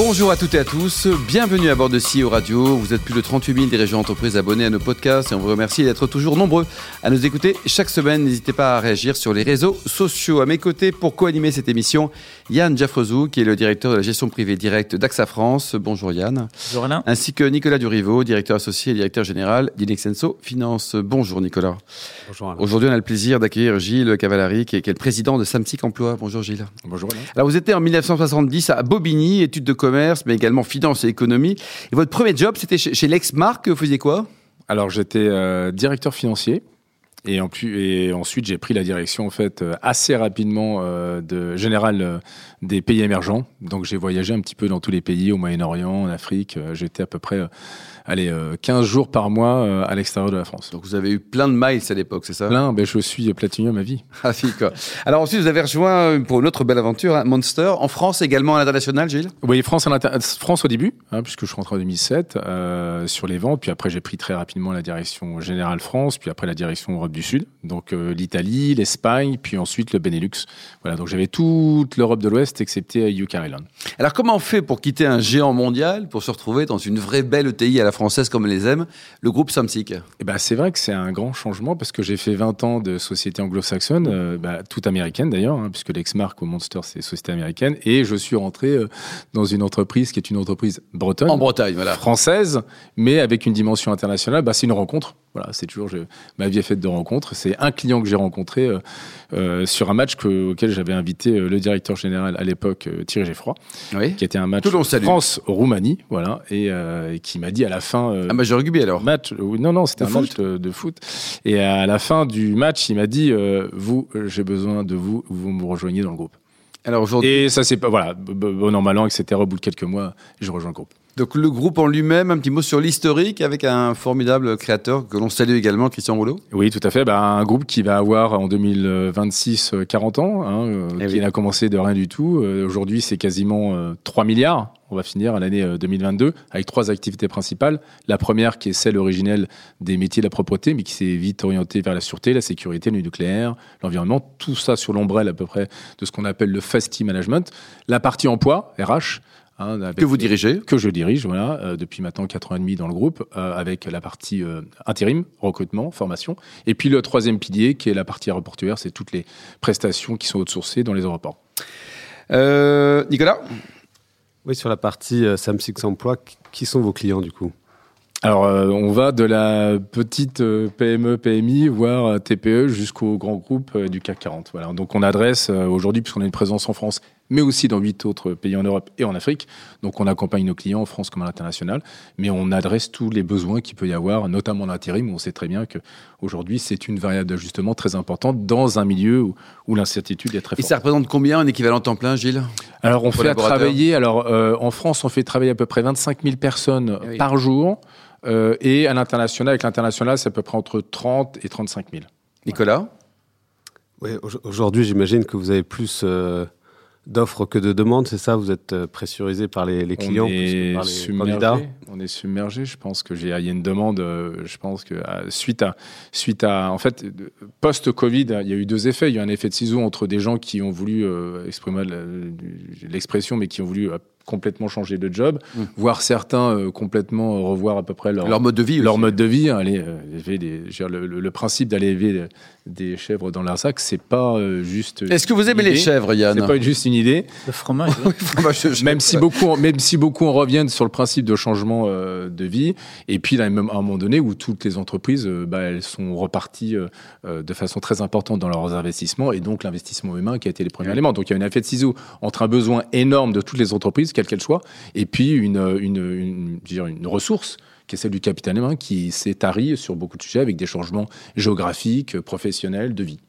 Bonjour à toutes et à tous, bienvenue à bord de CEO Radio. Vous êtes plus de 38 000 dirigeants d'entreprise abonnés à nos podcasts et on vous remercie d'être toujours nombreux à nous écouter chaque semaine. N'hésitez pas à réagir sur les réseaux sociaux. À mes côtés pour co-animer cette émission, Yann Jaffrezou, qui est le directeur de la gestion privée directe d'AXA France. Bonjour Yann. Bonjour Alain. Ainsi que Nicolas Durivo, directeur associé et directeur général d'Inexenso Finance. Bonjour Nicolas. Bonjour Alain. Aujourd'hui, on a le plaisir d'accueillir Gilles Cavallari, qui est, qui est le président de Samsic Emploi. Bonjour Gilles. Bonjour Alain. Alors, vous étiez en 1970 à Bobigny, études de commerce, mais également finance et économie. Et votre premier job, c'était chez, chez Lexmark. Vous faisiez quoi? Alors j'étais euh, directeur financier et, en plus, et ensuite j'ai pris la direction en fait euh, assez rapidement euh, de général euh, des pays émergents. Donc j'ai voyagé un petit peu dans tous les pays, au Moyen-Orient, en Afrique. Euh, J'étais à peu près euh, allez, euh, 15 jours par mois à l'extérieur de la France. Donc, vous avez eu plein de miles à l'époque, c'est ça? Plein, ben, je suis platinium à vie. Ah, si, quoi. Alors, ensuite, vous avez rejoint pour une autre belle aventure, hein, Monster, en France également à l'international, Gilles? Oui, France, à France au début, hein, puisque je suis rentré en 2007 euh, sur les ventes. Puis après, j'ai pris très rapidement la direction générale France, puis après la direction Du Sud. Donc euh, l'Italie, l'Espagne, puis ensuite le Benelux. Voilà, donc j'avais toute l'Europe de l'Ouest excepté UK Ireland. Alors, comment on fait pour quitter un géant mondial pour se retrouver dans une vraie belle ETI à la française comme on les aime, le groupe Samsic? Et ben, c'est vrai que c'est un grand changement parce que j'ai fait 20 ans de société anglo-saxonne, euh, bah, toute américaine d'ailleurs, hein, puisque l'ex-marque au Monster, c'est société américaine. Et je suis rentré euh, dans une entreprise qui est une entreprise bretonne. En Bretagne, voilà. française, mais avec une dimension internationale, bah, c'est une rencontre. Voilà, c'est toujours je, ma vie est faite de rencontres. C'est un client que j'ai rencontré euh, euh, sur un match que- auquel j'avais invité euh, le directeur général à l'époque, Thierry Geffroy, Oui. qui était un match. France-Roumanie, voilà, et, euh, qui m'a dit à la fin. euh, Ah, bah, je rugby alors. match. Non, non, c'était De un foot match de, de foot. Et à la fin du match, il m'a dit Vous, j'ai besoin de vous, vous me rejoignez dans le groupe. Alors, aujourd'hui, Et ça, c'est pas. Voilà, bon an, mal an, etc. Au bout de quelques mois, je rejoins le groupe. Donc le groupe en lui-même, un petit mot sur l'historique avec un formidable créateur que l'on salue également, Christian Rouleau. Oui, tout à fait. Bah, un groupe qui va avoir en 2026 euh, 40 ans, hein, euh, Eh qui oui. n'a commencé de rien du tout. Euh, Aujourd'hui, c'est quasiment euh, 3 milliards. On va finir à l'année euh, 2022 avec trois activités principales. La première qui est celle originelle des métiers de la propreté, mais qui s'est vite orientée vers la sûreté, la sécurité, le nucléaire, l'environnement. Tout ça sur l'ombrelle à peu près de ce qu'on appelle le FASTI Management. La partie emploi, RH. Hein, avec- Que vous dirigez que je dirige, voilà, euh, depuis maintenant 4 ans et demi dans le groupe, euh, avec la partie euh, intérim, recrutement, formation. Et puis le troisième pilier, qui est la partie aéroportuaire, c'est toutes les prestations qui sont outsourcées dans les aéroports. Euh, Nicolas Oui, sur la partie euh, Samsix Emploi, qui- sont vos clients du coup? Alors, euh, on va de la petite euh, PME, PMI, voire euh, TPE, jusqu'au grand groupe euh, du CAC 40. Voilà. Donc, on adresse euh, aujourd'hui, puisqu'on a une présence en France, mais aussi dans huit autres pays en Europe et en Afrique. Donc, on accompagne nos clients en France comme à l'international, mais on adresse tous les besoins qu'il peut y avoir, notamment en intérim, où on sait très bien que aujourd'hui, c'est une variable d'ajustement très importante dans un milieu où, où l'incertitude est très Et forte. ça représente combien en équivalent temps plein, Gilles Alors, on fait travailler. Alors, euh, en France, on fait travailler à peu près 25 000 personnes Eh oui. par jour. euh, et à l'international, avec l'international, c'est à peu près entre 30 et 35 000. Nicolas? Oui, au- aujourd'hui, j'imagine que vous avez plus euh, d'offres que de demandes, c'est ça Vous êtes euh, pressurisé par les, les clients on est par les submergé. candidats On est submergé. Je pense que j'ai, il y a une demande. euh, Je pense que à- suite à, suite à, en fait, post-Covid, il y a eu deux effets. Il y a un effet de ciseau entre des gens qui ont voulu euh, exprimer l'expression, mais qui ont voulu euh, complètement changer de job, Mm. voire certains euh, complètement revoir à peu près leur, Leur mode de vie leur aussi. mode de vie, hein, aller euh, élever des, dire, le, le- le principe d'aller élever des, des chèvres dans leur sac, c'est pas euh, juste. Est-ce que vous aimez les chèvres, Yann C'est pas juste une idée. Le fromage. Oui, fromage. Même si beaucoup, en- même si beaucoup en reviennent sur le principe de changement euh, de vie, et puis là, même à un moment donné où toutes les entreprises, euh, bah, elles sont reparties euh, euh, de façon très importante dans leurs investissements, et donc l'investissement humain qui a été les premiers éléments. Donc il y a un effet de ciseau entre un besoin énorme de toutes les entreprises, quelles qu'elles soient, et puis une, une, une ressource qui est celle du capital humain, qui s'est tarie sur beaucoup de sujets avec des changements géographiques, professionnels, de vie.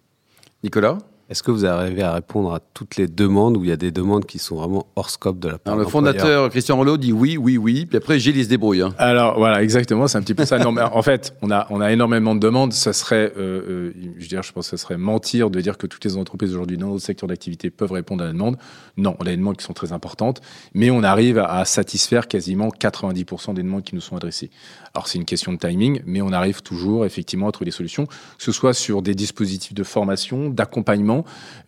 Nicolas? Est-ce que vous arrivez à répondre à toutes les demandes ou il y a des demandes qui sont vraiment hors scope de la part Alors, le fondateur Christian Rollo dit oui, oui, oui. Puis après, Gilles, il se débrouille. hein. Alors voilà, exactement, c'est un petit peu ça. Non, mais en fait, on a, on a énormément de demandes. Ça serait, euh, euh, je veux dire, je pense que ce serait mentir de dire que toutes les entreprises aujourd'hui dans notre secteur d'activité peuvent répondre à la demande. Non, on a des demandes qui sont très importantes, mais on arrive à, à satisfaire quasiment 90% des demandes qui nous sont adressées. Alors c'est une question de timing, mais on arrive toujours effectivement à trouver des solutions, que ce soit sur des dispositifs de formation, d'accompagnement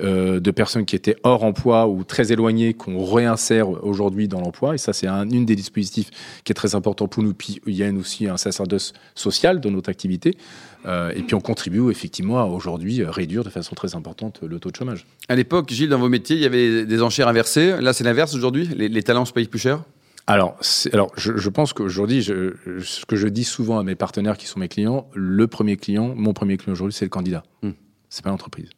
euh, de personnes qui étaient hors emploi ou très éloignées, qu'on réinsère aujourd'hui dans l'emploi. Et ça, c'est un une des dispositifs qui est très important pour nous. Puis il y a aussi un sacerdoce social dans notre activité. Euh, et puis on contribue effectivement à aujourd'hui réduire de façon très importante le taux de chômage. À l'époque, Gilles, dans vos métiers, il y avait des enchères inversées. Là, c'est l'inverse aujourd'hui. Les, les talents se payent plus cher alors, alors je, je, pense qu'aujourd'hui, ce que je dis souvent à mes partenaires qui sont mes clients, le premier client, mon premier client aujourd'hui, c'est le candidat. Hmm. C'est pas l'entreprise.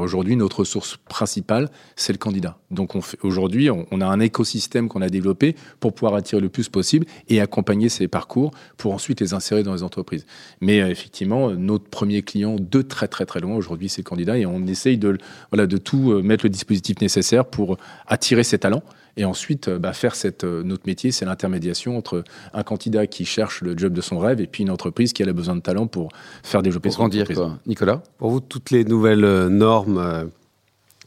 Aujourd'hui, notre source principale, c'est le candidat. Donc aujourd'hui, on, on, a un écosystème qu'on a développé pour pouvoir attirer le plus possible et accompagner ces parcours pour ensuite les insérer dans les entreprises. Mais euh, effectivement, notre premier client de très très très loin aujourd'hui, c'est le candidat et on essaye de, voilà, de tout euh, mettre le dispositif nécessaire pour attirer ces talents et ensuite, euh, bah, faire cette, euh, notre métier, c'est l'intermédiation entre un candidat qui cherche le job de son rêve et puis une entreprise qui a besoin de talent pour faire développer pour son grandir, entreprise. Quoi. Nicolas Pour vous, toutes les nouvelles euh, normes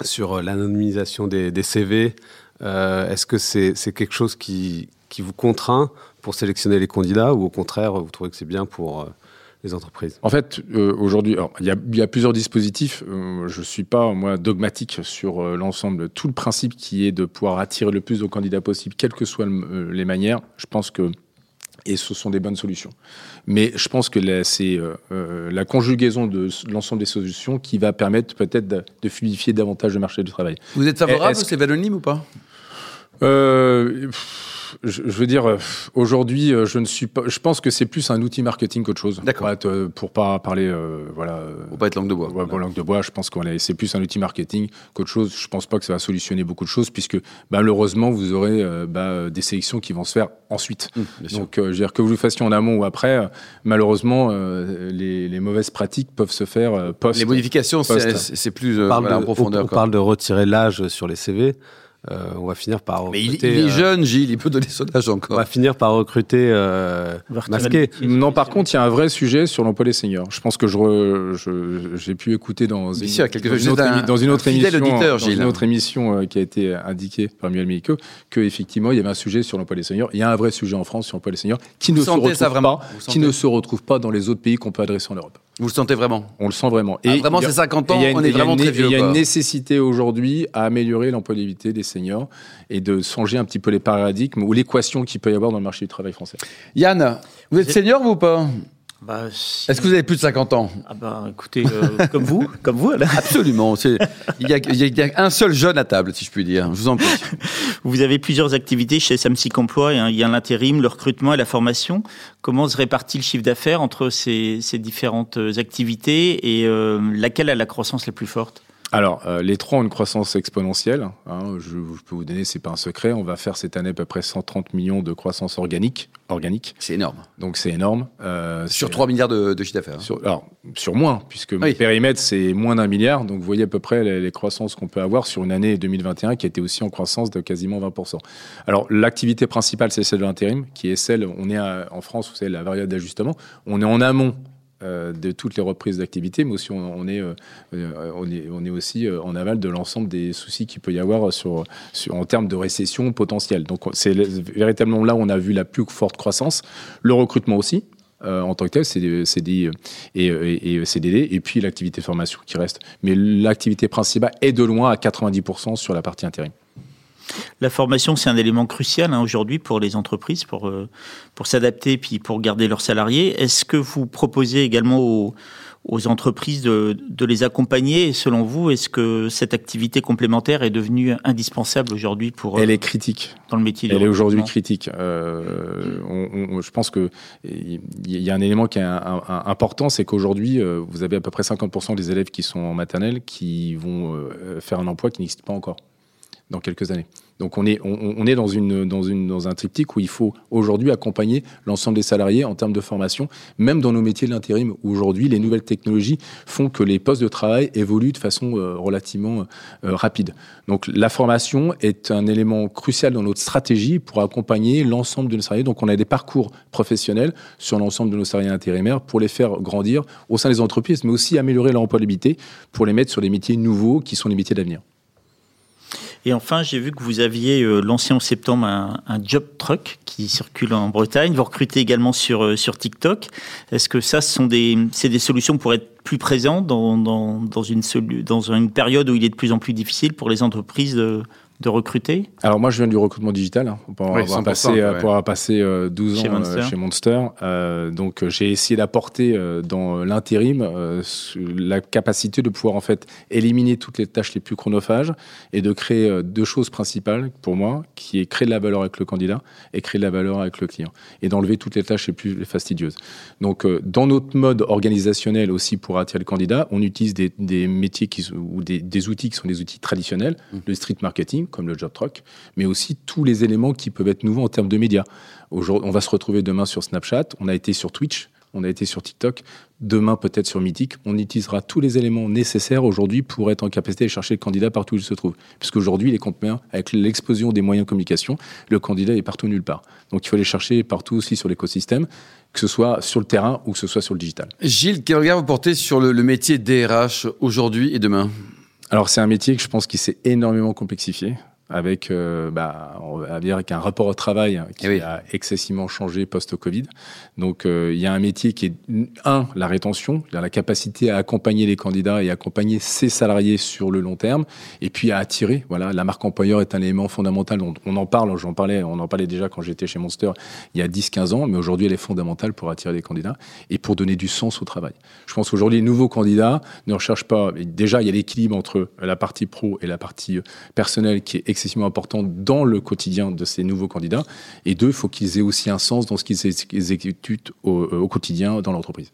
sur l'anonymisation des, des, CV, euh, est-ce que c'est quelque chose qui, qui, vous contraint pour sélectionner les candidats ou au contraire, vous trouvez que c'est bien pour les entreprises En fait, euh, aujourd'hui, il y, y, a plusieurs dispositifs. Euh, je ne suis pas, moi, dogmatique sur euh, l'ensemble. Tout le principe qui est de pouvoir attirer le plus de candidats possible, quelles que soient le, les manières, je pense que et ce sont des bonnes solutions. Mais je pense que c'est euh, la conjugaison de l'ensemble des solutions qui va permettre peut-être de, de, fluidifier davantage le marché du travail. Vous êtes favorable au CV anonyme ou pas? Euh, je, je, veux dire, aujourd'hui, je ne suis pas. Je pense que c'est plus un outil marketing qu'autre chose. D'accord. Pour, euh, pour pas parler, euh, voilà. Pour pas être langue de bois. Ouais, pour langue de bois, je pense qu'on est. C'est plus un outil marketing qu'autre chose. Je pense pas que ça va solutionner beaucoup de choses, puisque malheureusement, vous aurez euh, bah, des sélections qui vont se faire ensuite. Mmh, Donc, euh, je veux dire que vous le fassiez en amont ou après, malheureusement, les, les, mauvaises pratiques peuvent se faire post. Les modifications, c'est plus on parle voilà, de, en profondeur. On, on parle de retirer l'âge sur les CV. Euh, on va finir par recruter. Mais il, il est jeune, Gilles, il peut donner son âge encore. On va finir par recruter euh, masqué. Non, par contre, il y a un vrai sujet sur l'emploi des seniors. Je pense que je, je j'ai pu écouter dans une, sûr, quelque dans, une autre, un, dans une autre émission, auditeur, dans une autre émission euh, qui a été indiquée par Miel Mélico, que effectivement il y avait un sujet sur l'emploi des seniors. Il y a un vrai sujet en France sur l'emploi des seniors qui Vous ne se retrouve pas, qui ne se retrouve pas dans les autres pays qu'on peut adresser en Europe. Vous le sentez vraiment On le sent vraiment. Et ah, vraiment, c'est 50 ans, on est vraiment très vieux. Il y a une nécessité aujourd'hui à améliorer l'employabilité des seniors et de changer un petit peu les paradigmes ou l'équation qu'il peut y avoir dans le marché du travail français. Yann, vous êtes senior vous ou pas? Bah, si... Est-ce que vous avez plus de 50 ans? Ah bah écoutez, euh, comme vous, comme vous. Là. Absolument. Il y, a, il y, a, un seul jeune à table, si je puis dire. Je vous en prie. Vous avez plusieurs activités chez Samsic Emploi. Il y a l'intérim, le recrutement et la formation. Comment se répartit le chiffre d'affaires entre ces, ces, différentes activités et euh, laquelle a la croissance la plus forte? Alors, euh, les trois ont une croissance exponentielle. Hein, je, je, peux vous donner, c'est pas un secret. On va faire cette année à peu près 130 millions de croissance organique. organique. C'est énorme. Donc c'est énorme. Euh, sur 3 milliards de, de chiffre d'affaires. Sur, alors, sur moins, puisque oui. mon périmètre, c'est moins d'un milliard. Donc vous voyez à peu près les, les croissances qu'on peut avoir sur une année 2021 qui a été aussi en croissance de quasiment 20%. Alors, l'activité principale, c'est celle de l'intérim, qui est celle, on est à, en France, vous savez, la variable d'ajustement. On est en amont de toutes les reprises d'activité, mais aussi on, est, euh, on, est, on est aussi euh, en aval de l'ensemble des soucis qu'il peut y avoir sur, sur, en termes de récession potentielle. Donc c'est véritablement là où on a vu la plus forte croissance. Le recrutement aussi, euh, en tant que tel, c'est CDI et, CDD, et puis l'activité formation qui reste. Mais l'activité principale est de loin à 90% sur la partie intérim. La formation, c'est un élément crucial hein, aujourd'hui pour les entreprises, pour, euh, pour s'adapter puis pour garder leurs salariés. Est-ce que vous proposez également aux, aux entreprises de, de, les accompagner? Et selon vous, est-ce que cette activité complémentaire est devenue indispensable aujourd'hui pour Elle est critique dans le métier. Elle est aujourd'hui critique. Euh, on, on, je pense que il y a un élément qui est un, un, important, c'est qu'aujourd'hui, euh, vous avez à peu près 50% des élèves qui sont en maternelle qui vont euh, faire un emploi qui n'existe pas encore dans quelques années. Donc on est, on, est dans, une, dans, une, dans un triptyque où il faut aujourd'hui accompagner l'ensemble des salariés en termes de formation, même dans nos métiers de l'intérim, où aujourd'hui les nouvelles technologies font que les postes de travail évoluent de façon euh, relativement euh, rapide. Donc la formation est un élément crucial dans notre stratégie pour accompagner l'ensemble de nos salariés. Donc on a des parcours professionnels sur l'ensemble de nos salariés intérimaires pour les faire grandir au sein des entreprises, mais aussi améliorer leur employabilité pour les mettre sur les métiers nouveaux qui sont les métiers d'avenir. Et enfin, j'ai vu que vous aviez euh, lancé en septembre un, job truck qui circule en Bretagne. Vous recrutez également sur, euh, TikTok. Est-ce que ça, des, c'est des solutions pour être plus dans, dans, une, dans une période où il est de plus en plus difficile pour les entreprises de, de recruter Alors moi je viens du recrutement digital hein, pour, oui, avoir passé, ouais. pour avoir passé 12 chez ans Monster. chez Monster. Euh, donc j'ai essayé d'apporter euh, dans l'intérim euh, la capacité de pouvoir en fait éliminer toutes les tâches les plus chronophages et de créer deux choses principales pour moi, qui est créer de la valeur avec le candidat et créer de la valeur avec le client et d'enlever toutes les tâches les plus fastidieuses. Donc dans notre mode organisationnel aussi pour attirer le candidat, on utilise des, des métiers qui, ou des, des, outils qui sont des outils traditionnels, mmh. le street marketing comme le job truck, mais aussi tous les éléments qui peuvent être nouveaux en termes de médias. On va se retrouver demain sur Snapchat, on a été sur Twitch, on a été sur TikTok, demain peut-être sur Mythic. On utilisera tous les éléments nécessaires aujourd'hui pour être en capacité de chercher le candidat partout où il se trouve. Puisqu'aujourd'hui, les comptes avec l'explosion des moyens de communication, le candidat est partout nulle part. Donc il faut les chercher partout aussi sur l'écosystème, que ce soit sur le terrain ou que ce soit sur le digital. Gilles, quel regard vous portez sur le, le métier DRH aujourd'hui et demain? Alors c'est un métier que je pense qui s'est énormément complexifié avec, euh, bah, on va dire avec un rapport au travail qui oui. a excessivement changé post-Covid. Donc, euh, il y a un métier qui est un la rétention, la capacité à accompagner les candidats et accompagner ses salariés sur le long terme, et puis à attirer. Voilà, la marque employeur est un élément fondamental. On, on en parle, j'en parlais, on en parlait déjà quand j'étais chez Monster il y a 10-15 ans, mais aujourd'hui, elle est fondamentale pour attirer les candidats et pour donner du sens au travail. Je pense qu'aujourd'hui, les nouveaux candidats ne recherchent pas. Déjà, il y a l'équilibre entre la partie pro et la partie personnelle qui est excessivement important dans le quotidien de ces nouveaux candidats. Et deux, il faut qu'ils aient aussi un sens dans ce qu'ils exécutent au, au, quotidien dans l'entreprise.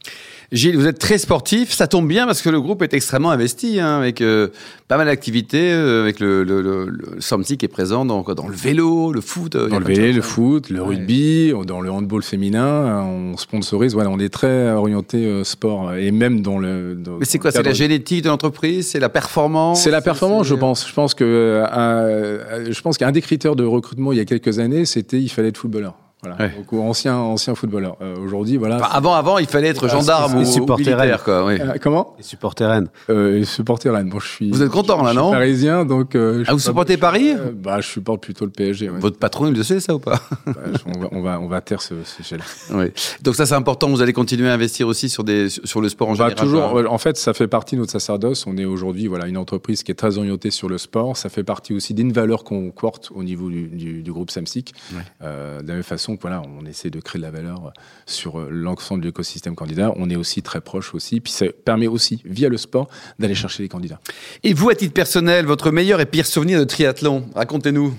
Gilles, vous êtes très sportif. Ça tombe bien parce que le groupe est extrêmement investi, hein, avec euh, pas mal d'activités, euh, avec le, le, le, le SOMSI qui est présent dans, dans le vélo, le foot. Dans le vélo, le foot, le rugby, ouais. dans le handball féminin. On sponsorise. Voilà, on est très orienté euh, sport et même dans le. Dans, Mais c'est quoi C'est la génétique de l'entreprise C'est la performance C'est la performance, je pense. Je pense que euh, je pense qu'un des critères de recrutement il y a quelques années, c'était il fallait être footballeur. Voilà. Ouais. Donc, ancien, ancien footballeur. Euh, Aujourd'hui, voilà. Enfin, avant, avant, il fallait être gendarme ou, supporter militaire, quoi. Oui. Euh, comment? Et supporter Rennes. Euh, et supporter Rennes. Bon, je suis. Vous êtes content là, non? Parisien, donc. Euh, ah, vous supportez Paris? Bah, je supporte plutôt le PSG. Ouais. Votre patron, il le sait ça ou pas? Bah, on, va, on va, on va taire ce, ce gel. Oui. Donc ça, c'est important. Vous allez continuer à investir aussi sur des, sur le sport en bah, général. Toujours. En fait, ça fait partie de notre sacerdoce. On est aujourd'hui, voilà, une entreprise qui est très orientée sur le sport. Ça fait partie aussi d'une valeur qu'on porte au niveau du, du, du groupe Samsic. Ouais. Euh, de la même façon que voilà, on essaie de créer de la valeur sur l'ensemble de l'écosystème candidat. On est aussi très proche aussi. Puis ça permet aussi, via le sport, d'aller chercher les candidats. Et vous, à titre personnel, votre meilleur et pire souvenir de triathlon? Racontez-nous.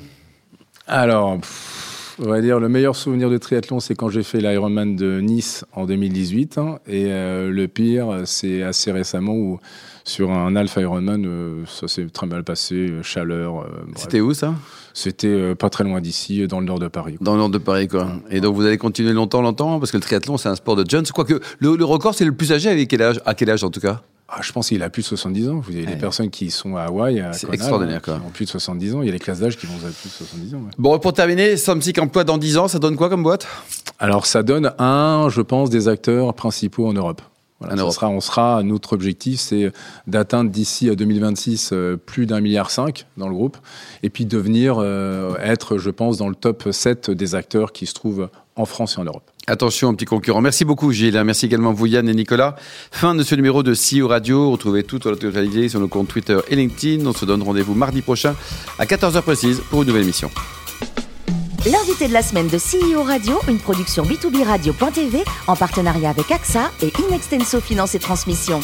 Alors, pff, on va dire le meilleur souvenir de triathlon, c'est quand j'ai fait l'Ironman de Nice en 2018. Hein, et euh, le pire, c'est assez récemment où sur un Alpha Ironman, euh, ça s'est très mal passé, chaleur. Euh, C'était où ça? C'était pas très loin d'ici, dans le nord de Paris. Quoi. Dans le nord de Paris, quoi. Et donc vous allez continuer longtemps, longtemps, parce que le triathlon, c'est un sport de jeunes. Quoique le, le record, c'est le plus âgé avec quel âge À quel âge en tout cas? Ah, je pense qu'il a plus de 70 ans. Vous avez ouais. des personnes qui sont à Hawaï, c'est extraordinaire, quoi. Qui ont plus de 70 ans. Il y a les classes d'âge qui vont à plus de 70 ans. Ouais. Bon, pour terminer, Somsic Emploi dans 10 ans, ça donne quoi comme boîte? Alors, ça donne un, je pense, des acteurs principaux en Europe. Voilà, sera, on sera, notre objectif, c'est d'atteindre d'ici à 2026 euh, plus d'un milliard cinq dans le groupe, et puis devenir euh, être, je pense, dans le top 7 des acteurs qui se trouvent en France et en Europe. Attention, un petit concurrent. Merci beaucoup, Gilles. Merci également vous, Yann et Nicolas. Fin de ce numéro de CEO Radio. Retrouvez toute la totalité sur nos comptes Twitter et LinkedIn. On se donne rendez-vous mardi prochain à 14h précise pour une nouvelle émission. L'invité de la semaine de CEO Radio, une production B2B Radio.tv en partenariat avec AXA et Inextenso Finance et Transmission.